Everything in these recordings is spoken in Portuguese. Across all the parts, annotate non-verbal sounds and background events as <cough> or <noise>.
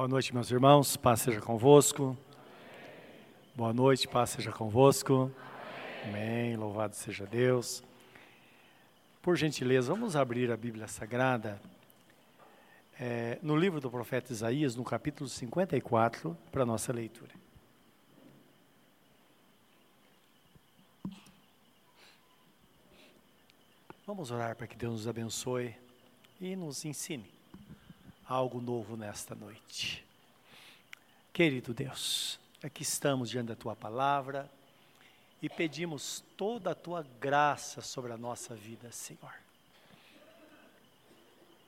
Boa noite, meus irmãos. Paz seja convosco. Boa noite, paz seja convosco. Amém. Louvado seja Deus. Por gentileza, vamos abrir a Bíblia Sagrada é, no livro do profeta Isaías, no capítulo 54, para nossa leitura. Vamos orar para que Deus nos abençoe e nos ensine algo novo nesta noite. Querido Deus, aqui estamos diante da tua palavra e pedimos toda a tua graça sobre a nossa vida, Senhor.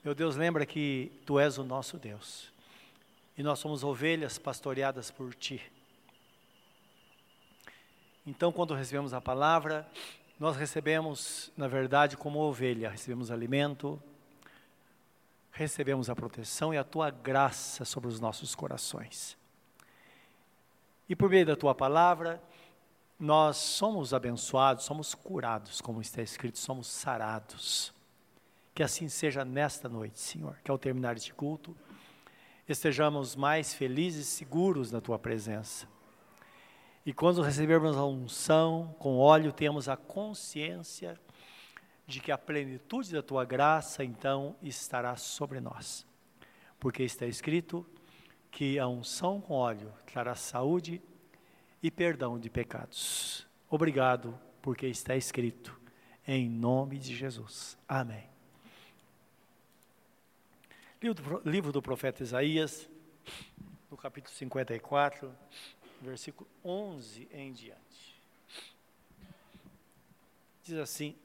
Meu Deus, lembra que tu és o nosso Deus e nós somos ovelhas pastoreadas por ti. Então, quando recebemos a palavra, nós recebemos, na verdade, como ovelha, recebemos alimento, recebemos a proteção e a tua graça sobre os nossos corações. E por meio da tua palavra, nós somos abençoados, somos curados, como está escrito, somos sarados. Que assim seja nesta noite, Senhor, que ao terminar este culto, estejamos mais felizes e seguros na tua presença. E quando recebermos a unção com óleo, temos a consciência de que a plenitude da tua graça então estará sobre nós. Porque está escrito que a unção com óleo trará saúde e perdão de pecados. Obrigado, porque está escrito, em nome de Jesus. Amém. Livro do profeta Isaías, no capítulo 54, versículo 11 em diante. Diz assim: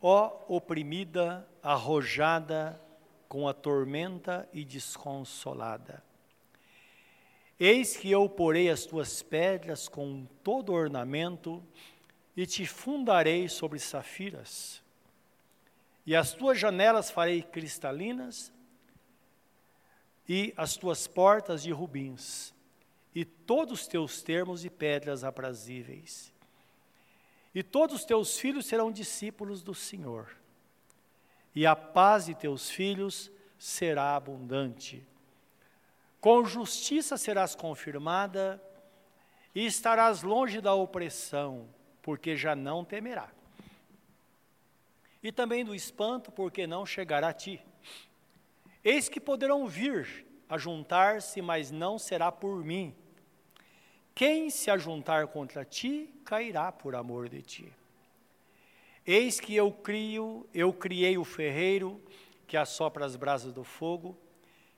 Ó oprimida, arrojada com a tormenta e desconsolada. Eis que eu porei as tuas pedras com todo ornamento e te fundarei sobre safiras. E as tuas janelas farei cristalinas e as tuas portas de rubins e todos os teus termos de pedras aprazíveis e todos os teus filhos serão discípulos do Senhor, e a paz de teus filhos será abundante. Com justiça serás confirmada, e estarás longe da opressão, porque já não temerá. E também do espanto, porque não chegará a ti. Eis que poderão vir a juntar-se, mas não será por mim quem se ajuntar contra ti, cairá por amor de ti. Eis que eu crio, eu criei o ferreiro que assopra as brasas do fogo,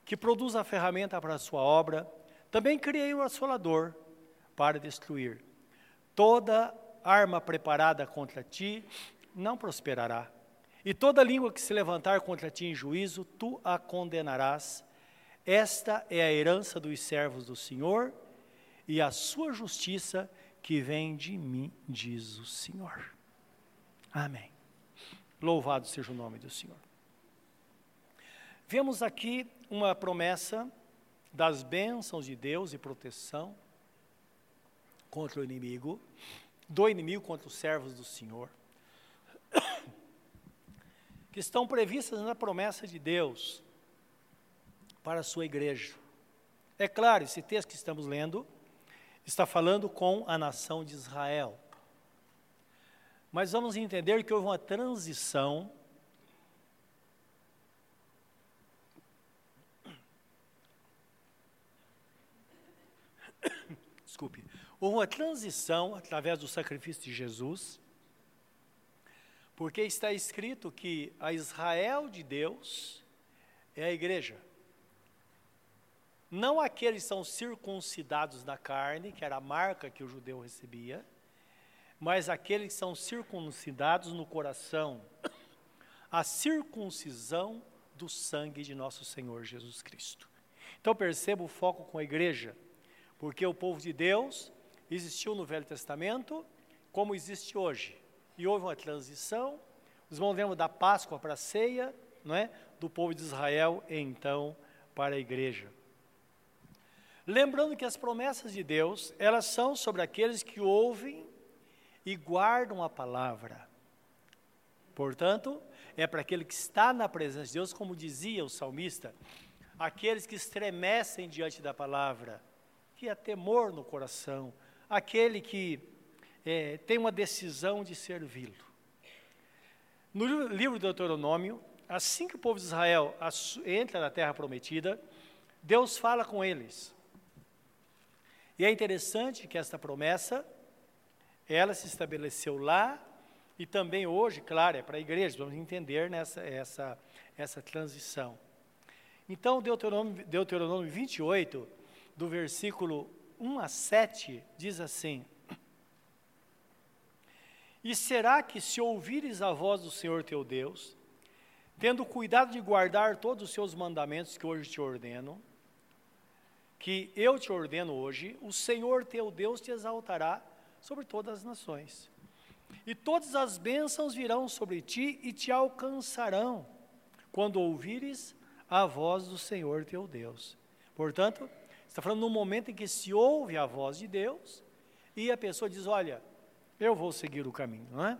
que produz a ferramenta para a sua obra, também criei o assolador para destruir. Toda arma preparada contra ti não prosperará. E toda língua que se levantar contra ti em juízo, tu a condenarás. Esta é a herança dos servos do Senhor e a sua justiça que vem de mim, diz o Senhor. Amém. Louvado seja o nome do Senhor. Vemos aqui uma promessa das bênçãos de Deus e proteção contra o inimigo, do inimigo contra os servos do Senhor, que estão previstas na promessa de Deus para a sua igreja. É claro, esse texto que estamos lendo está falando com a nação de Israel. Mas vamos entender que houve uma transição <coughs> Desculpe. Houve uma transição através do sacrifício de Jesus, porque está escrito que a Israel de Deus é a igreja. Não aqueles que são circuncidados na carne, que era a marca que o judeu recebia, mas aqueles que são circuncidados no coração. A circuncisão do sangue de nosso Senhor Jesus Cristo. Então perceba o foco com a igreja, porque o povo de Deus existiu no Velho Testamento como existe hoje. E houve uma transição, os irmãos lembram da Páscoa para a ceia, não é? do povo de Israel, então, para a igreja. Lembrando que as promessas de Deus, elas são sobre aqueles que ouvem e guardam a palavra. Portanto, é para aquele que está na presença de Deus, como dizia o salmista: aqueles que estremecem diante da palavra, que há temor no coração, aquele que é, tem uma decisão de servi-lo. No livro do Deuteronômio, assim que o povo de Israel entra na terra prometida, Deus fala com eles. E é interessante que esta promessa, ela se estabeleceu lá e também hoje, claro, é para a igreja, vamos entender nessa essa, essa transição. Então, Deuteronômio, Deuteronômio 28, do versículo 1 a 7, diz assim: E será que se ouvires a voz do Senhor teu Deus, tendo cuidado de guardar todos os seus mandamentos que hoje te ordeno, que eu te ordeno hoje, o Senhor teu Deus te exaltará sobre todas as nações e todas as bênçãos virão sobre ti e te alcançarão, quando ouvires a voz do Senhor teu Deus. Portanto, está falando num momento em que se ouve a voz de Deus e a pessoa diz: Olha, eu vou seguir o caminho, não é?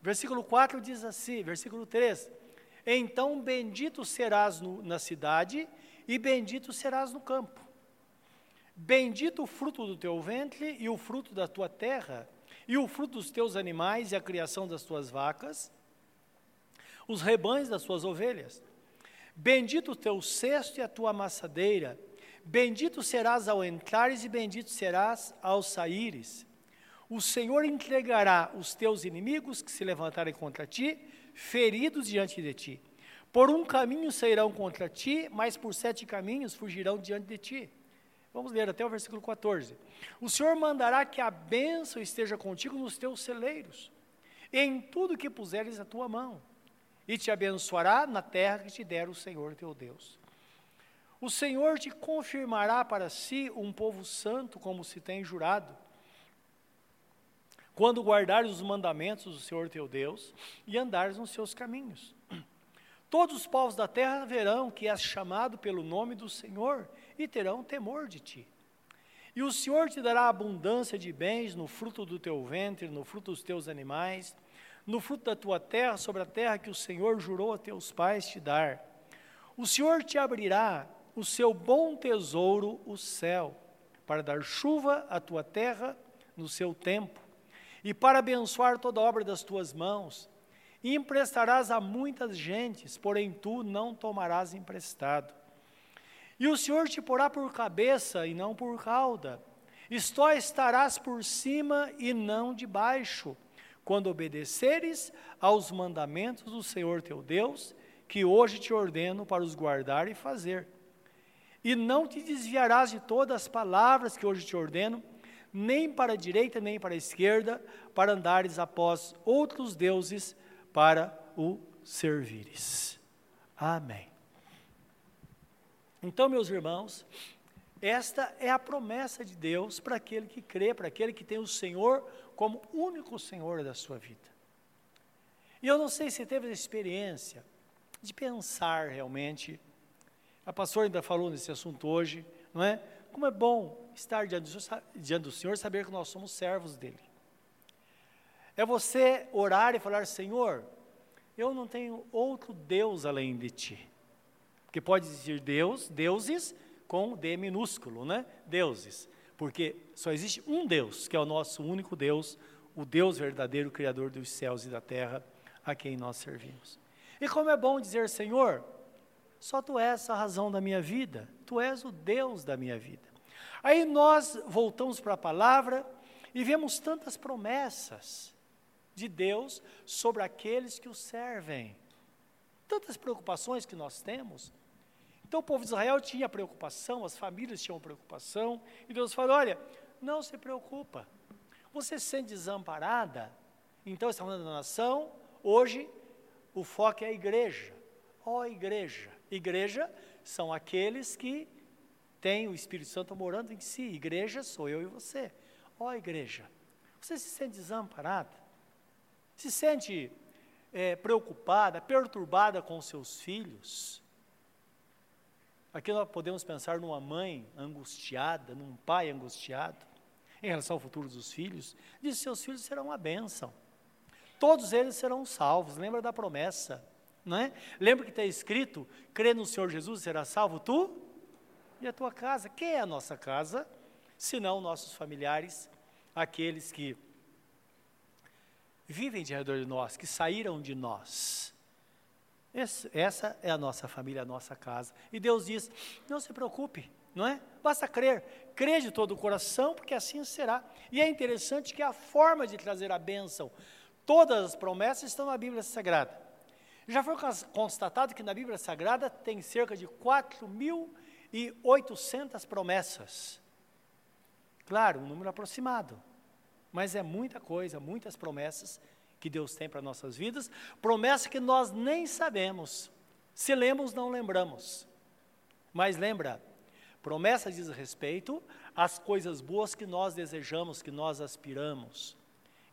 Versículo 4 diz assim, versículo 3: Então bendito serás no, na cidade e bendito serás no campo. Bendito o fruto do teu ventre e o fruto da tua terra, e o fruto dos teus animais e a criação das tuas vacas, os rebanhos das tuas ovelhas. Bendito o teu cesto e a tua amassadeira, bendito serás ao entrares e bendito serás ao saíres. O Senhor entregará os teus inimigos que se levantarem contra ti, feridos diante de ti. Por um caminho sairão contra ti, mas por sete caminhos fugirão diante de ti. Vamos ler até o versículo 14. O Senhor mandará que a bênção esteja contigo nos teus celeiros, em tudo que puseres a tua mão, e te abençoará na terra que te der o Senhor teu Deus. O Senhor te confirmará para si um povo santo, como se tem jurado, quando guardares os mandamentos do Senhor teu Deus e andares nos seus caminhos. Todos os povos da terra verão que és chamado pelo nome do Senhor e terão temor de ti. E o Senhor te dará abundância de bens no fruto do teu ventre, no fruto dos teus animais, no fruto da tua terra, sobre a terra que o Senhor jurou a teus pais te dar. O Senhor te abrirá o seu bom tesouro, o céu, para dar chuva à tua terra no seu tempo, e para abençoar toda a obra das tuas mãos. E emprestarás a muitas gentes, porém tu não tomarás emprestado. E o Senhor te porá por cabeça e não por cauda. Isto estarás por cima e não debaixo, quando obedeceres aos mandamentos do Senhor teu Deus, que hoje te ordeno para os guardar e fazer. E não te desviarás de todas as palavras que hoje te ordeno, nem para a direita nem para a esquerda, para andares após outros deuses para o servires. Amém. Então, meus irmãos, esta é a promessa de Deus para aquele que crê, para aquele que tem o Senhor como único Senhor da sua vida. E eu não sei se teve a experiência de pensar realmente. A pastora ainda falou nesse assunto hoje, não é? Como é bom estar diante do, Senhor, saber que nós somos servos dele. É você orar e falar: Senhor, eu não tenho outro Deus além de ti. Porque pode existir Deus, deuses com D minúsculo, né? Deuses. Porque só existe um Deus, que é o nosso único Deus, o Deus verdadeiro, Criador dos céus e da terra, a quem nós servimos. E como é bom dizer, Senhor, só Tu és a razão da minha vida, Tu és o Deus da minha vida. Aí nós voltamos para a palavra e vemos tantas promessas de Deus sobre aqueles que o servem. Tantas preocupações que nós temos então o povo de Israel tinha preocupação, as famílias tinham preocupação, e Deus falou: olha, não se preocupa, você se sente desamparada, então está falando da nação, hoje o foco é a igreja. Ó oh, igreja, igreja são aqueles que têm o Espírito Santo morando em si, igreja sou eu e você. Ó oh, igreja, você se sente desamparada? Se sente é, preocupada, perturbada com seus filhos? Aqui nós podemos pensar numa mãe angustiada, num pai angustiado, em relação ao futuro dos filhos, diz: seus filhos serão uma bênção. Todos eles serão salvos. Lembra da promessa, não é? Lembra que está escrito: crê no Senhor Jesus será salvo tu e a tua casa. Quem é a nossa casa? Senão nossos familiares, aqueles que vivem de redor de nós, que saíram de nós. Esse, essa é a nossa família, a nossa casa. E Deus diz: não se preocupe, não é? Basta crer. Crer de todo o coração, porque assim será. E é interessante que a forma de trazer a bênção, todas as promessas estão na Bíblia Sagrada. Já foi constatado que na Bíblia Sagrada tem cerca de 4.800 promessas. Claro, um número aproximado, mas é muita coisa, muitas promessas que Deus tem para nossas vidas, promessa que nós nem sabemos. Se lemos, não lembramos. Mas lembra, promessa diz respeito às coisas boas que nós desejamos, que nós aspiramos.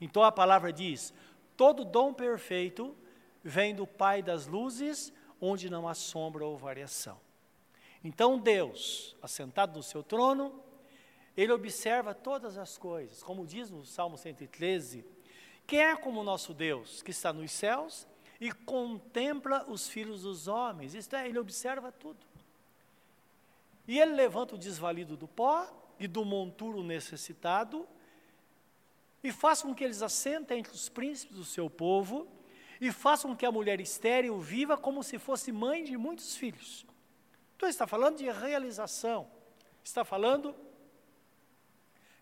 Então a palavra diz: todo dom perfeito vem do Pai das luzes, onde não há sombra ou variação. Então Deus, assentado no seu trono, ele observa todas as coisas, como diz no Salmo 113, quem é como o nosso Deus, que está nos céus e contempla os filhos dos homens? Isto é, ele observa tudo. E ele levanta o desvalido do pó e do monturo necessitado, e faz com que eles assentem entre os príncipes do seu povo, e façam com que a mulher estéril viva como se fosse mãe de muitos filhos. Então está falando de realização, está falando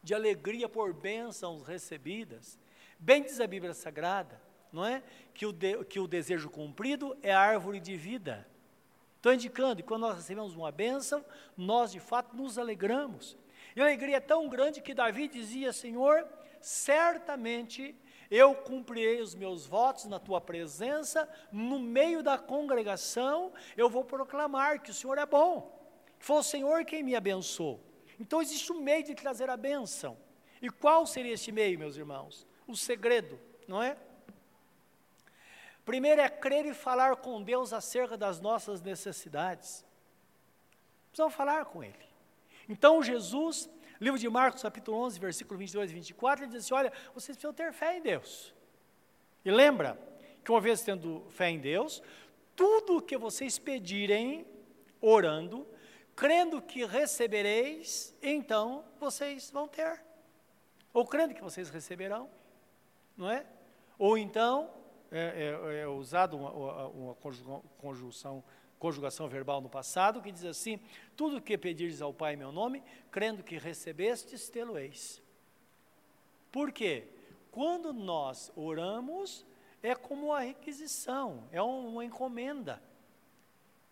de alegria por bênçãos recebidas, Bem diz a Bíblia Sagrada, não é? Que o, de, que o desejo cumprido é a árvore de vida. Estou indicando que quando nós recebemos uma bênção, nós de fato nos alegramos. E a alegria é tão grande que Davi dizia: Senhor, certamente eu cumprirei os meus votos na tua presença, no meio da congregação, eu vou proclamar que o Senhor é bom, que foi o Senhor quem me abençoou. Então existe um meio de trazer a bênção. E qual seria este meio, meus irmãos? O segredo, não é? Primeiro é crer e falar com Deus acerca das nossas necessidades. Precisamos falar com Ele. Então Jesus, livro de Marcos, capítulo 11, versículo 22 e 24, ele diz assim, olha, vocês precisam ter fé em Deus. E lembra que uma vez tendo fé em Deus, tudo o que vocês pedirem, orando, crendo que recebereis, então vocês vão ter. Ou crendo que vocês receberão, não é? Ou então, é, é, é usado uma, uma, conjunção, conjugação verbal no passado, que diz assim, tudo que pedires ao Pai em meu nome, crendo que recebestes, tê-lo-eis. Por quê? Quando nós oramos, é como uma requisição, é uma encomenda.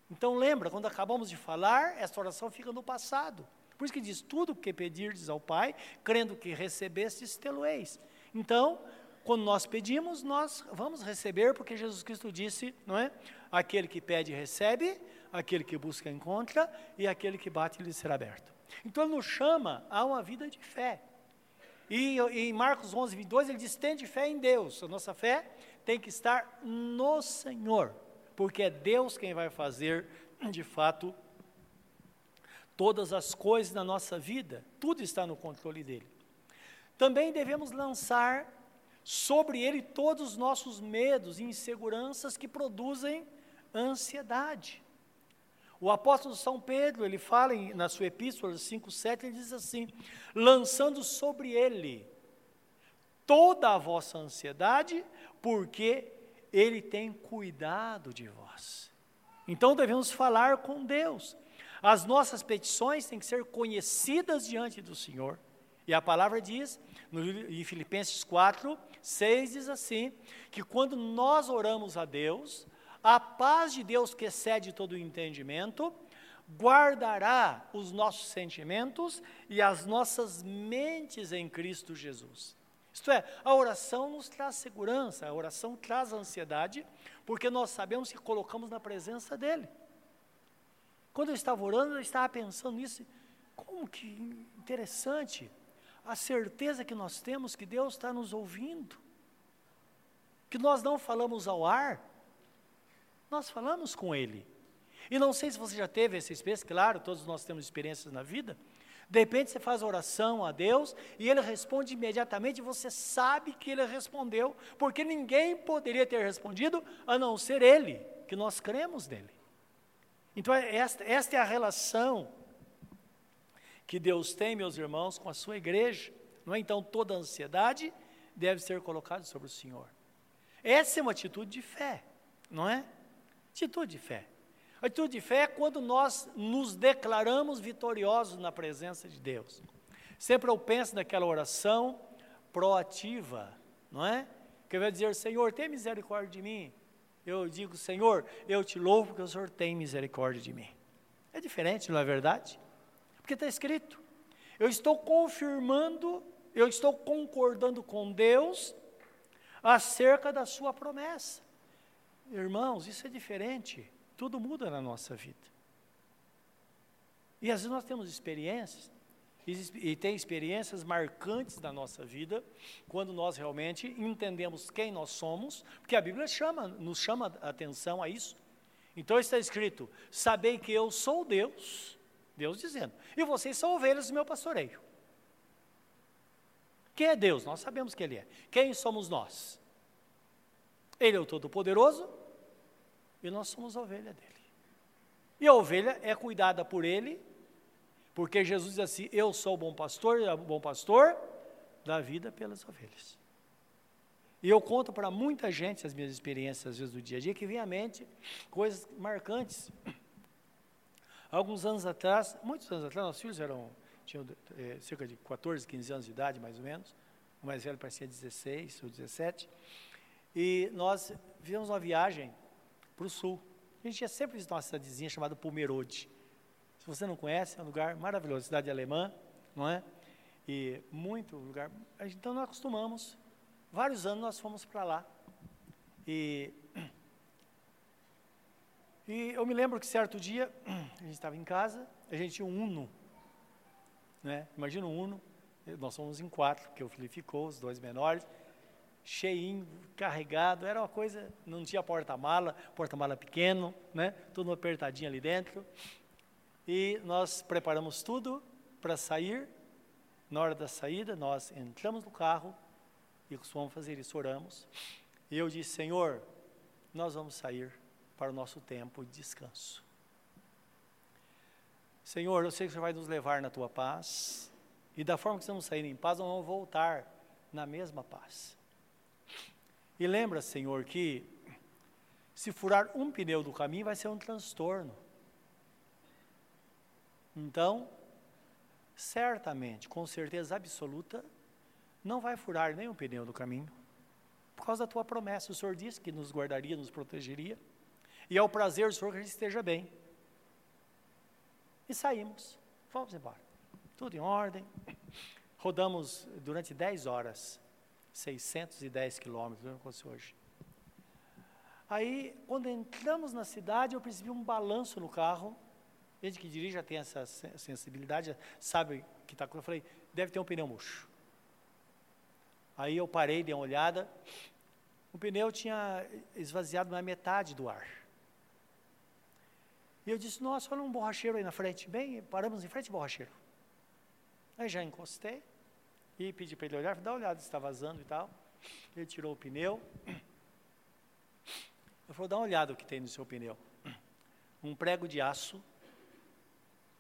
Então lembra, quando acabamos de falar, essa oração fica no passado. Por isso que diz, tudo que pedirdes ao Pai, crendo que recebestes, tê-lo-eis. Então, quando nós pedimos, nós vamos receber, porque Jesus Cristo disse, não é? Aquele que pede, recebe, aquele que busca, encontra, e aquele que bate, lhe será aberto. Então ele nos chama a uma vida de fé. E, em Marcos 11, 22, ele diz: tende fé em Deus. A nossa fé tem que estar no Senhor, porque é Deus quem vai fazer, de fato, todas as coisas na nossa vida, tudo está no controle dele. Também devemos lançar sobre ele todos os nossos medos e inseguranças que produzem ansiedade. O apóstolo São Pedro, ele fala em, na sua epístola 5,7, ele diz assim: lançando sobre ele toda a vossa ansiedade, porque ele tem cuidado de vós. Então devemos falar com Deus. As nossas petições têm que ser conhecidas diante do Senhor. E a palavra diz, no, em Filipenses 4, 6 diz assim: que quando nós oramos a Deus, a paz de Deus que excede todo o entendimento, guardará os nossos sentimentos e as nossas mentes em Cristo Jesus. Isto é, a oração nos traz segurança, a oração traz ansiedade, porque nós sabemos que colocamos na presença dEle. Quando eu estava orando, eu estava pensando nisso, como que interessante a certeza que nós temos que Deus está nos ouvindo, que nós não falamos ao ar, nós falamos com Ele. E não sei se você já teve essa experiência, claro, todos nós temos experiências na vida. De repente você faz oração a Deus e Ele responde imediatamente, e você sabe que Ele respondeu, porque ninguém poderia ter respondido a não ser Ele, que nós cremos nele. Então, esta, esta é a relação que Deus tem, meus irmãos, com a sua igreja. Não é? Então toda ansiedade deve ser colocada sobre o Senhor. Essa é uma atitude de fé, não é? Atitude de fé. Atitude de fé é quando nós nos declaramos vitoriosos na presença de Deus. Sempre eu penso naquela oração proativa, não é? Que vai dizer, Senhor, tem misericórdia de mim. Eu digo, Senhor, eu te louvo porque o Senhor tem misericórdia de mim. É diferente, não é verdade? Porque está escrito. Eu estou confirmando, eu estou concordando com Deus acerca da sua promessa. Irmãos, isso é diferente. Tudo muda na nossa vida. E às vezes nós temos experiências, e, tem experiências marcantes na nossa vida, quando nós realmente entendemos quem nós somos, porque a Bíblia chama, nos chama a atenção a isso. Então está escrito: Sabei que eu sou Deus, Deus dizendo, e vocês são ovelhas do meu pastoreio. Quem é Deus? Nós sabemos que Ele é. Quem somos nós? Ele é o Todo-Poderoso e nós somos a ovelha dele. E a ovelha é cuidada por Ele, porque Jesus diz assim: Eu sou o bom pastor, e o bom pastor dá vida pelas ovelhas. E eu conto para muita gente as minhas experiências, às vezes, do dia a dia, que vem à mente coisas marcantes. Alguns anos atrás, muitos anos atrás, nossos filhos eram, tinham é, cerca de 14, 15 anos de idade, mais ou menos. O mais velho parecia 16 ou 17. E nós fizemos uma viagem para o sul. A gente ia sempre visitar uma cidadezinha chamada Pomerode. Se você não conhece, é um lugar maravilhoso, cidade alemã, não é? E muito lugar. Então nós acostumamos Vários anos nós fomos para lá. E, e eu me lembro que certo dia, <clears throat> a gente estava em casa, a gente tinha um Uno. Né? Imagina um Uno, nós fomos em quatro, porque o Felipe ficou, os dois menores, cheinho, carregado, era uma coisa, não tinha porta-mala, porta-mala pequeno, né? tudo apertadinho ali dentro. E nós preparamos tudo para sair. Na hora da saída, nós entramos no carro, e costumamos fazer isso, oramos. E eu disse, Senhor, nós vamos sair para o nosso tempo de descanso. Senhor, eu sei que o Senhor vai nos levar na tua paz, e da forma que estamos saindo em paz, nós vamos voltar na mesma paz. E lembra, Senhor, que se furar um pneu do caminho vai ser um transtorno. Então, certamente, com certeza absoluta, não vai furar nenhum pneu do caminho. Por causa da tua promessa, o Senhor disse que nos guardaria, nos protegeria. E é o prazer do Senhor que a gente esteja bem. E saímos, fomos embora. Tudo em ordem. Rodamos durante 10 horas, 610 quilômetros, não fosse hoje. Aí, quando entramos na cidade, eu percebi um balanço no carro. Gente que dirige já tem essa sensibilidade, sabe que está. Eu falei, deve ter um pneu murcho. Aí eu parei, dei uma olhada. O pneu tinha esvaziado na metade do ar. E eu disse, nossa, olha um borracheiro aí na frente. Bem, paramos em frente ao borracheiro. Aí já encostei e pedi para ele olhar, dá uma olhada se está vazando e tal. Ele tirou o pneu. Eu falei, dá uma olhada o que tem no seu pneu. Um prego de aço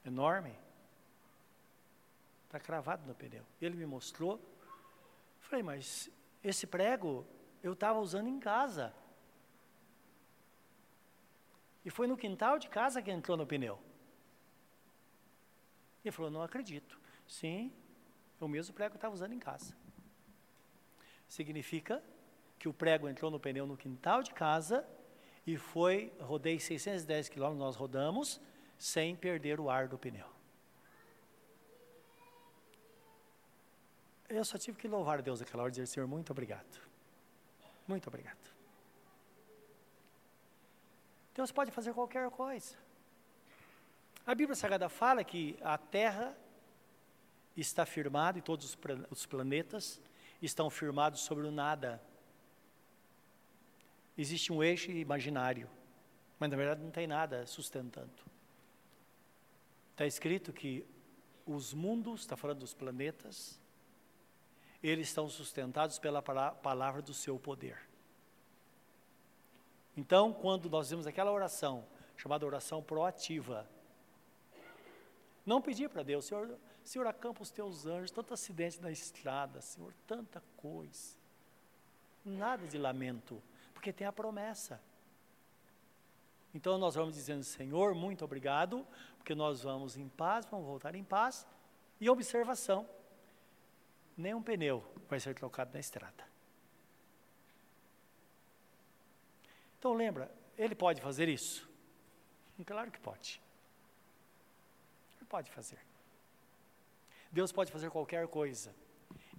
enorme. Está cravado no pneu. Ele me mostrou Falei, mas esse prego eu estava usando em casa. E foi no quintal de casa que entrou no pneu. Ele falou, não acredito. Sim, o mesmo prego que eu estava usando em casa. Significa que o prego entrou no pneu no quintal de casa e foi, rodei 610 quilômetros, nós rodamos, sem perder o ar do pneu. Eu só tive que louvar a Deus aquela hora e dizer, Senhor, muito obrigado. Muito obrigado. Deus pode fazer qualquer coisa. A Bíblia Sagrada fala que a Terra está firmada e todos os planetas estão firmados sobre o nada. Existe um eixo imaginário, mas na verdade não tem nada sustentando. Está escrito que os mundos, está falando dos planetas, eles estão sustentados pela palavra do seu poder. Então, quando nós vemos aquela oração, chamada oração proativa, Não pedir para Deus, Senhor, Senhor, acampa os teus anjos, tanto acidente na estrada, Senhor, tanta coisa. Nada de lamento, porque tem a promessa. Então nós vamos dizendo, Senhor, muito obrigado, porque nós vamos em paz, vamos voltar em paz. E observação: nenhum pneu vai ser trocado na estrada. Então lembra, ele pode fazer isso? Claro que pode. Ele pode fazer. Deus pode fazer qualquer coisa.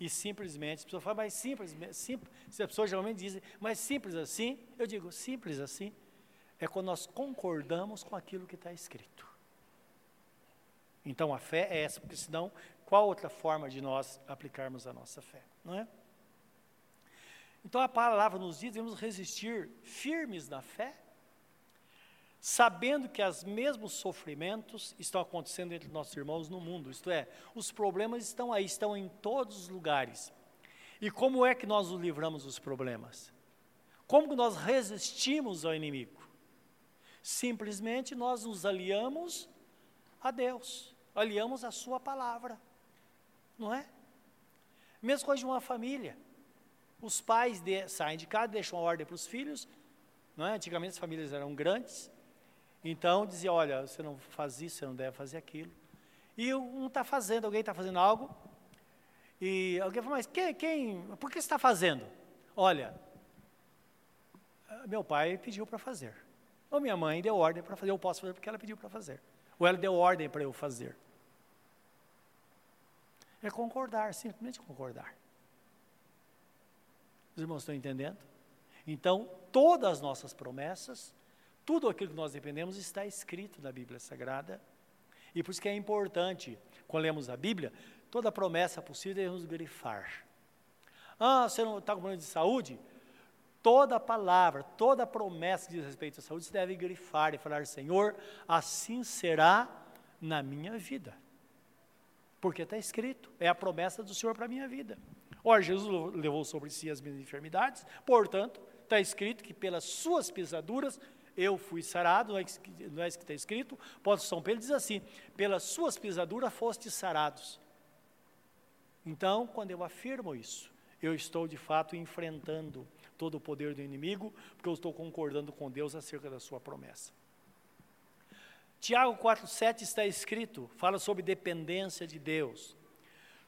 E simplesmente, a pessoa fala, mas simples, simples, se a pessoa geralmente diz, mas simples assim, eu digo, simples assim, é quando nós concordamos com aquilo que está escrito. Então a fé é essa, porque senão, qual outra forma de nós aplicarmos a nossa fé, não é? Então a palavra nos diz, devemos resistir firmes na fé, sabendo que os mesmos sofrimentos estão acontecendo entre nossos irmãos no mundo, isto é, os problemas estão aí, estão em todos os lugares. E como é que nós nos livramos dos problemas? Como nós resistimos ao inimigo? Simplesmente nós nos aliamos a Deus, aliamos a Sua palavra, não é? Mesma coisa de uma família. Os pais de, saem de casa, deixam a ordem para os filhos, não é? Antigamente as famílias eram grandes, então dizia, olha, você não faz isso, você não deve fazer aquilo. E um está fazendo, alguém está fazendo algo, e alguém fala, mas quem, quem por que você está fazendo? Olha, meu pai pediu para fazer. Ou minha mãe deu ordem para fazer, eu posso fazer porque ela pediu para fazer. Ou ela deu ordem para eu fazer. É concordar, simplesmente concordar. Os irmãos estão entendendo? Então, todas as nossas promessas, tudo aquilo que nós dependemos está escrito na Bíblia Sagrada. E por isso que é importante, quando lemos a Bíblia, toda promessa possível devemos grifar. Ah, você não está com problema de saúde? Toda palavra, toda promessa que diz respeito à saúde, você deve grifar e falar, Senhor, assim será na minha vida. Porque está escrito, é a promessa do Senhor para a minha vida. Ora, Jesus levou sobre si as minhas enfermidades, portanto, está escrito que pelas suas pisaduras eu fui sarado, não é, é isso que está escrito? Pode São Pedro diz assim: pelas suas pisaduras fostes sarados. Então, quando eu afirmo isso, eu estou de fato enfrentando todo o poder do inimigo, porque eu estou concordando com Deus acerca da sua promessa. Tiago 4,7 está escrito, fala sobre dependência de Deus.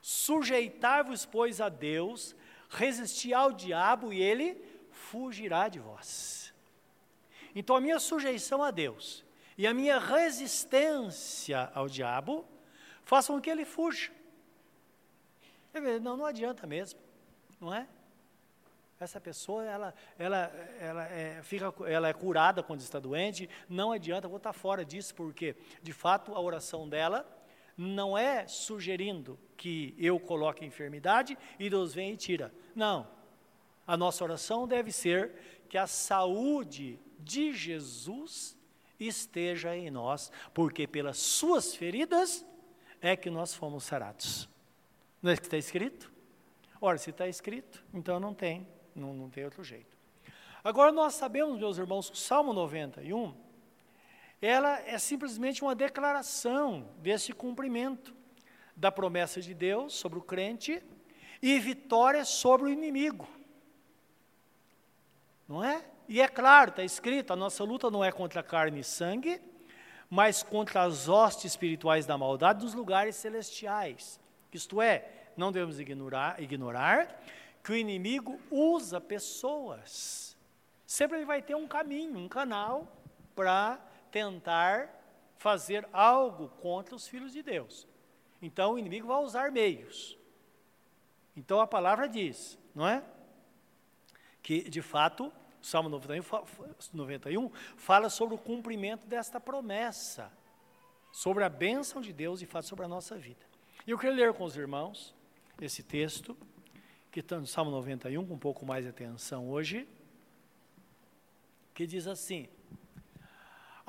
Sujeitai-vos, pois, a Deus, resisti ao diabo e ele fugirá de vós. Então, a minha sujeição a Deus e a minha resistência ao diabo façam com que ele fuja. Não, não adianta mesmo, não é? Essa pessoa, ela, ela, ela, é, fica, ela é curada quando está doente, não adianta, vou estar fora disso, porque, de fato, a oração dela não é sugerindo que eu coloque enfermidade e Deus vem e tira. Não. A nossa oração deve ser que a saúde de Jesus esteja em nós, porque pelas suas feridas é que nós fomos sarados. Não é que está escrito? Ora, se está escrito, então não tem, não, não tem outro jeito. Agora nós sabemos, meus irmãos, que o Salmo 91, ela é simplesmente uma declaração desse cumprimento da promessa de Deus sobre o crente e vitória sobre o inimigo. Não é? E é claro, está escrito, a nossa luta não é contra carne e sangue, mas contra as hostes espirituais da maldade dos lugares celestiais. Isto é, não devemos ignorar, ignorar que o inimigo usa pessoas. Sempre ele vai ter um caminho, um canal para tentar fazer algo contra os filhos de Deus. Então o inimigo vai usar meios. Então a palavra diz, não é? Que de fato, Salmo 91, 91 fala sobre o cumprimento desta promessa, sobre a bênção de Deus de fato sobre a nossa vida. E eu quero ler com os irmãos esse texto, que está no Salmo 91, com um pouco mais de atenção hoje, que diz assim: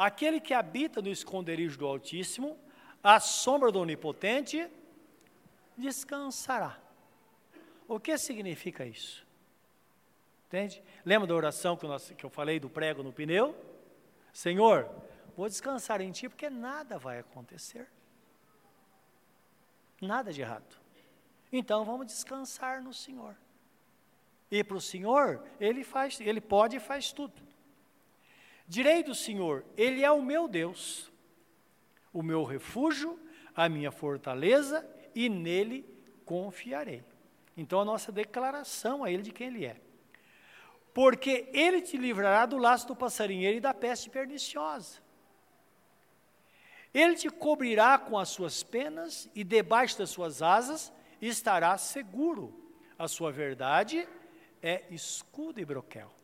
Aquele que habita no esconderijo do Altíssimo à sombra do Onipotente, descansará. O que significa isso? Entende? Lembra da oração que, nós, que eu falei do prego no pneu? Senhor, vou descansar em Ti porque nada vai acontecer. Nada de errado. Então vamos descansar no Senhor. E para o Senhor, Ele faz, Ele pode e faz tudo. Direi do Senhor, Ele é o meu Deus, o meu refúgio, a minha fortaleza, e nele confiarei. Então a nossa declaração a Ele de quem Ele é. Porque Ele te livrará do laço do passarinheiro e da peste perniciosa. Ele te cobrirá com as suas penas e debaixo das suas asas estará seguro. A sua verdade é escudo e broquel.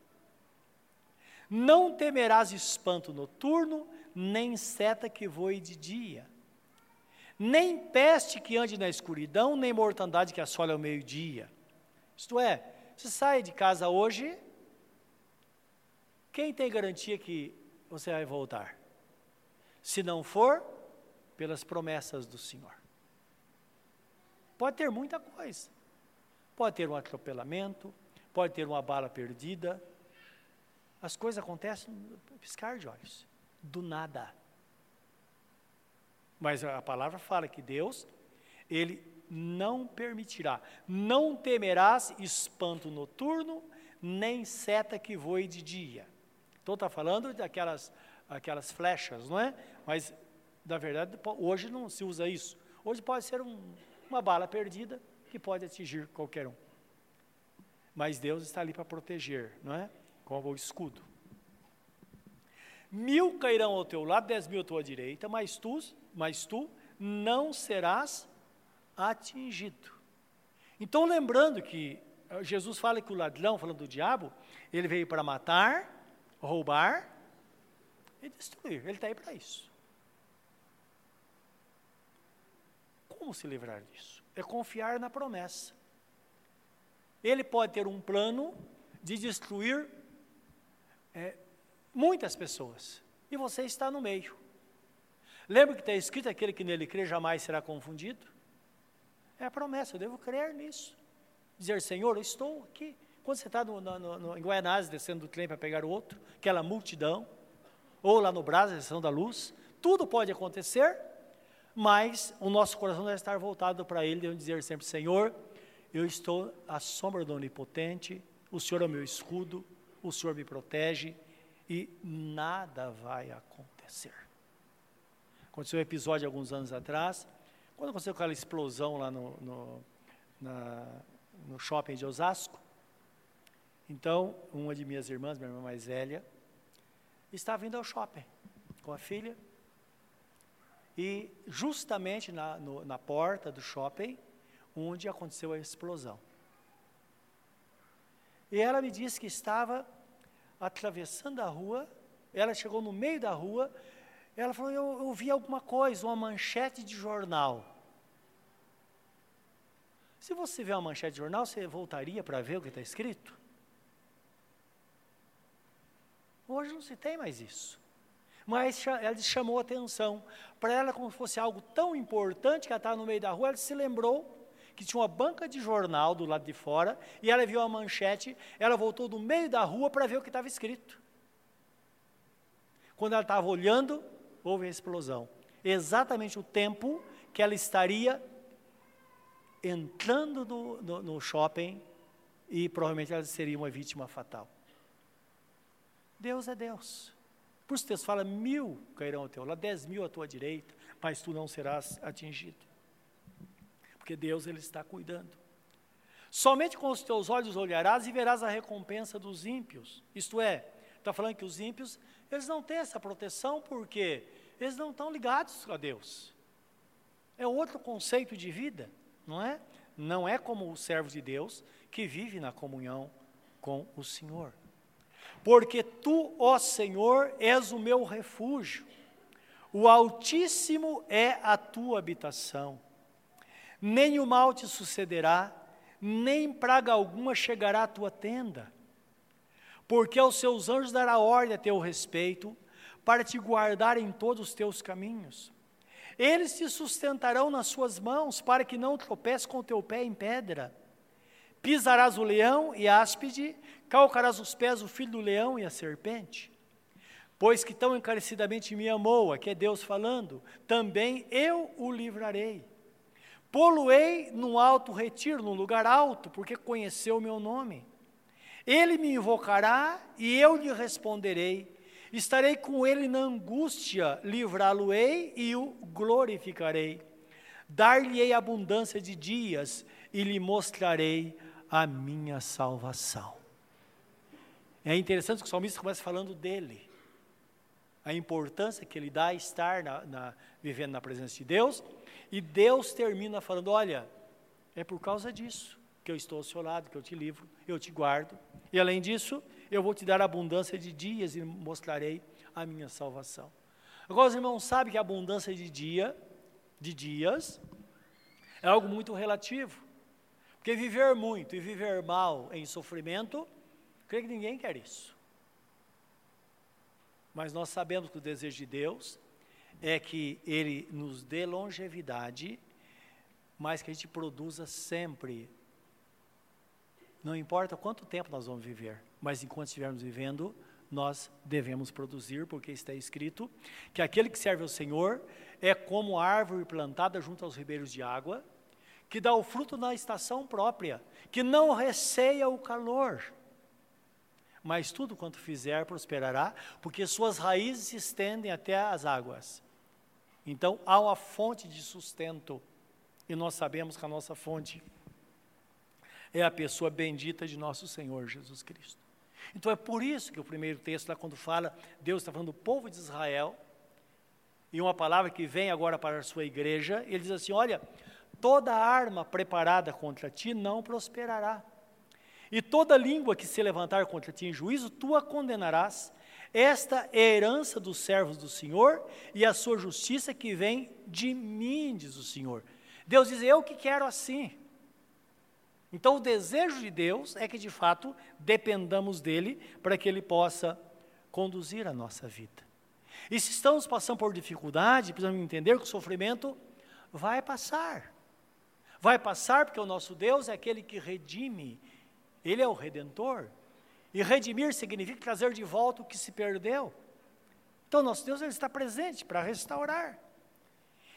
Não temerás espanto noturno, nem seta que voe de dia, nem peste que ande na escuridão, nem mortandade que assole ao meio-dia. Isto é, se sai de casa hoje, quem tem garantia que você vai voltar? Se não for, pelas promessas do Senhor. Pode ter muita coisa. Pode ter um atropelamento, pode ter uma bala perdida. As coisas acontecem piscar de olhos, do nada. Mas a palavra fala que Deus, Ele não permitirá, não temerás espanto noturno, nem seta que voe de dia. Então está falando daquelas aquelas flechas, não é? Mas, na verdade, hoje não se usa isso. Hoje pode ser um, uma bala perdida que pode atingir qualquer um. Mas Deus está ali para proteger, não é? Com o escudo. Mil cairão ao teu lado, dez mil à tua direita, mas tu, mas tu não serás atingido. Então, lembrando que eh, Jesus fala que o ladrão, falando do diabo, ele veio para matar, roubar e destruir. Ele está aí para isso. Como se livrar disso? É confiar na promessa. Ele pode ter um plano de destruir é, muitas pessoas. E você está no meio. Lembra que está escrito: aquele que nele crê jamais será confundido? É a promessa, eu devo crer nisso. Dizer, Senhor, eu estou aqui. Quando você está no, no, no, em Guaianazes descendo do trem para pegar o outro, aquela multidão, ou lá no Brás, sessão da luz, tudo pode acontecer, mas o nosso coração deve estar voltado para Ele, devemos dizer sempre, Senhor, eu estou à sombra do Onipotente, o Senhor é o meu escudo, o Senhor me protege e nada vai acontecer. Aconteceu um episódio alguns anos atrás, quando aconteceu aquela explosão lá no, no, na, no shopping de Osasco, então, uma de minhas irmãs, minha irmã mais velha, estava indo ao shopping com a filha. E justamente na, no, na porta do shopping, onde aconteceu a explosão. E ela me disse que estava atravessando a rua, ela chegou no meio da rua, ela falou: Eu, eu vi alguma coisa, uma manchete de jornal. Se você vê uma manchete de jornal, você voltaria para ver o que está escrito? Hoje não se tem mais isso. Mas ela chamou atenção. Para ela, como se fosse algo tão importante que ela estava no meio da rua, ela se lembrou que tinha uma banca de jornal do lado de fora, e ela viu a manchete, ela voltou do meio da rua para ver o que estava escrito. Quando ela estava olhando, houve a explosão. Exatamente o tempo que ela estaria entrando no, no, no shopping e provavelmente ela seria uma vítima fatal. Deus é Deus. Por isso Deus fala, mil cairão ao teu lado, dez mil à tua direita, mas tu não serás atingido. Porque Deus, Ele está cuidando. Somente com os teus olhos olharás e verás a recompensa dos ímpios. Isto é, está falando que os ímpios, eles não têm essa proteção porque eles não estão ligados a Deus. É outro conceito de vida, não é? Não é como o servo de Deus que vive na comunhão com o Senhor. Porque tu, ó Senhor, és o meu refúgio, o Altíssimo é a tua habitação. Nem o mal te sucederá, nem praga alguma chegará à tua tenda, porque aos seus anjos dará ordem a teu respeito, para te guardar em todos os teus caminhos. Eles te sustentarão nas suas mãos, para que não tropece com o teu pé em pedra. Pisarás o leão e a áspide, calcarás os pés o filho do leão e a serpente. Pois que tão encarecidamente me amou, aqui é Deus falando, também eu o livrarei. Poluei num alto retiro, num lugar alto, porque conheceu o meu nome. Ele me invocará e eu lhe responderei. Estarei com ele na angústia, livrá-lo-ei e o glorificarei. Dar-lhe-ei abundância de dias e lhe mostrarei a minha salvação. É interessante que o salmista começa falando dele, a importância que ele dá a estar na, na, vivendo na presença de Deus, e Deus termina falando: Olha, é por causa disso que eu estou ao seu lado, que eu te livro, eu te guardo, e além disso, eu vou te dar abundância de dias e mostrarei a minha salvação. Agora, os irmãos sabem que a abundância de dia, de dias, é algo muito relativo. Porque viver muito e viver mal em sofrimento, creio que ninguém quer isso. Mas nós sabemos que o desejo de Deus é que Ele nos dê longevidade, mas que a gente produza sempre. Não importa quanto tempo nós vamos viver, mas enquanto estivermos vivendo, nós devemos produzir, porque está escrito que aquele que serve ao Senhor é como árvore plantada junto aos ribeiros de água, que dá o fruto na estação própria, que não receia o calor. Mas tudo quanto fizer prosperará, porque suas raízes se estendem até as águas. Então há uma fonte de sustento, e nós sabemos que a nossa fonte é a pessoa bendita de nosso Senhor Jesus Cristo. Então é por isso que o primeiro texto, lá quando fala, Deus está falando do povo de Israel, e uma palavra que vem agora para a sua igreja, ele diz assim: Olha, toda arma preparada contra ti não prosperará. E toda língua que se levantar contra ti em juízo, tu a condenarás. Esta é a herança dos servos do Senhor e a sua justiça que vem de mim, diz o Senhor. Deus diz: Eu que quero assim. Então, o desejo de Deus é que, de fato, dependamos dele para que ele possa conduzir a nossa vida. E se estamos passando por dificuldade, precisamos entender que o sofrimento vai passar. Vai passar porque o nosso Deus é aquele que redime, Ele é o redentor. E redimir significa trazer de volta o que se perdeu. Então, nosso Deus ele está presente para restaurar.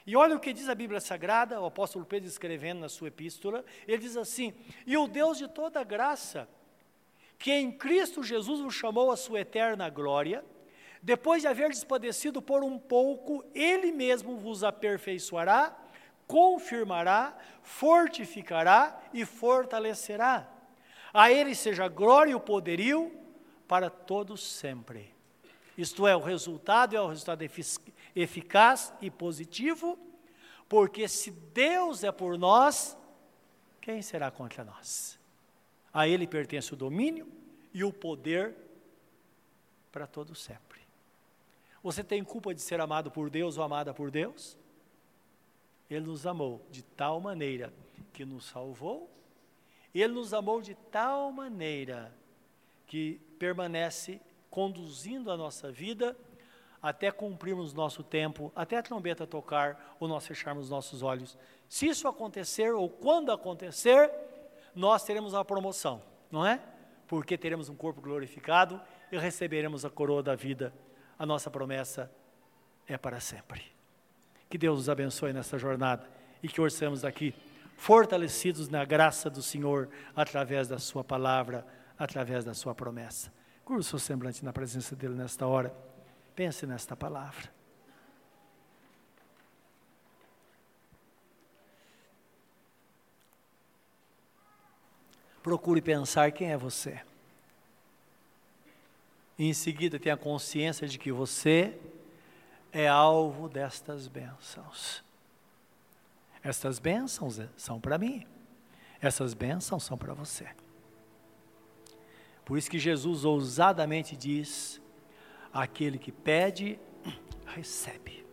E olha o que diz a Bíblia Sagrada, o apóstolo Pedro escrevendo na sua epístola, ele diz assim: E o Deus de toda graça, que em Cristo Jesus vos chamou a sua eterna glória, depois de haver despadecido por um pouco, Ele mesmo vos aperfeiçoará, confirmará, fortificará e fortalecerá. A Ele seja a glória e o poderio para todos sempre. Isto é, o resultado é o resultado eficaz e positivo, porque se Deus é por nós, quem será contra nós? A Ele pertence o domínio e o poder para todo sempre. Você tem culpa de ser amado por Deus ou amada por Deus? Ele nos amou de tal maneira que nos salvou, Ele nos amou de tal maneira que permanece conduzindo a nossa vida até cumprirmos nosso tempo, até a trombeta tocar ou nós fecharmos nossos olhos. Se isso acontecer ou quando acontecer, nós teremos uma promoção, não é? Porque teremos um corpo glorificado e receberemos a coroa da vida. A nossa promessa é para sempre. Que Deus nos abençoe nessa jornada e que orçamos daqui fortalecidos na graça do Senhor através da Sua palavra, através da Sua promessa. Curva o seu semblante na presença dEle nesta hora. Pense nesta palavra. Procure pensar quem é você. E em seguida tenha consciência de que você é alvo destas bênçãos. Estas bênçãos são para mim. Essas bênçãos são para você. Por isso que Jesus ousadamente diz: Aquele que pede, recebe.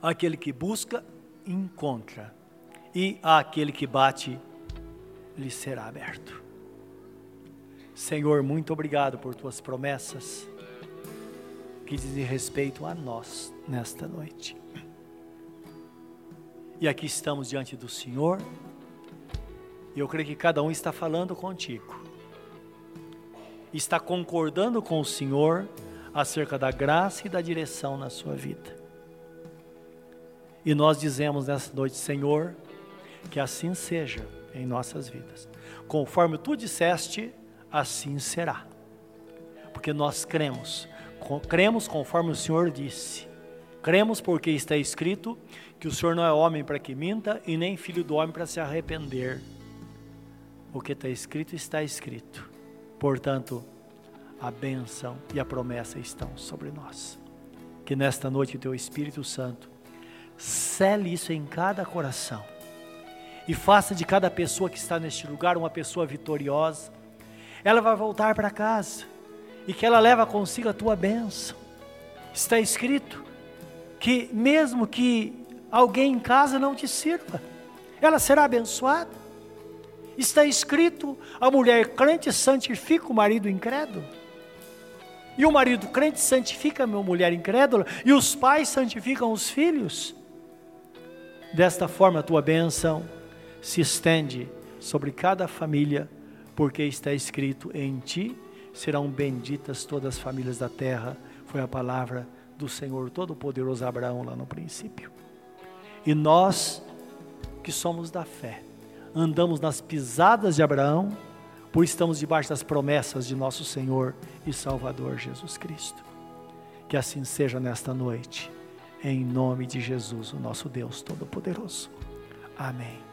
Aquele que busca, encontra. E aquele que bate, lhe será aberto. Senhor, muito obrigado por tuas promessas que dizem respeito a nós nesta noite. E aqui estamos diante do Senhor, e eu creio que cada um está falando contigo está concordando com o Senhor acerca da graça e da direção na sua vida. E nós dizemos nessa noite, Senhor, que assim seja em nossas vidas. Conforme tu disseste, assim será. Porque nós cremos, cremos conforme o Senhor disse. Cremos porque está escrito que o Senhor não é homem para que minta e nem filho do homem para se arrepender. O que está escrito, está escrito. Portanto, a bênção e a promessa estão sobre nós. Que nesta noite o teu Espírito Santo cele isso em cada coração e faça de cada pessoa que está neste lugar uma pessoa vitoriosa. Ela vai voltar para casa e que ela leva consigo a tua bênção. Está escrito que mesmo que alguém em casa não te sirva, ela será abençoada. Está escrito: a mulher crente santifica o marido incrédulo. E o marido crente santifica a mulher incrédula, e os pais santificam os filhos. Desta forma, a tua bênção se estende sobre cada família, porque está escrito: em ti serão benditas todas as famílias da terra. Foi a palavra do Senhor Todo-Poderoso Abraão lá no princípio. E nós, que somos da fé, andamos nas pisadas de Abraão, por estamos debaixo das promessas de nosso Senhor e Salvador Jesus Cristo. Que assim seja nesta noite, em nome de Jesus, o nosso Deus Todo-Poderoso. Amém.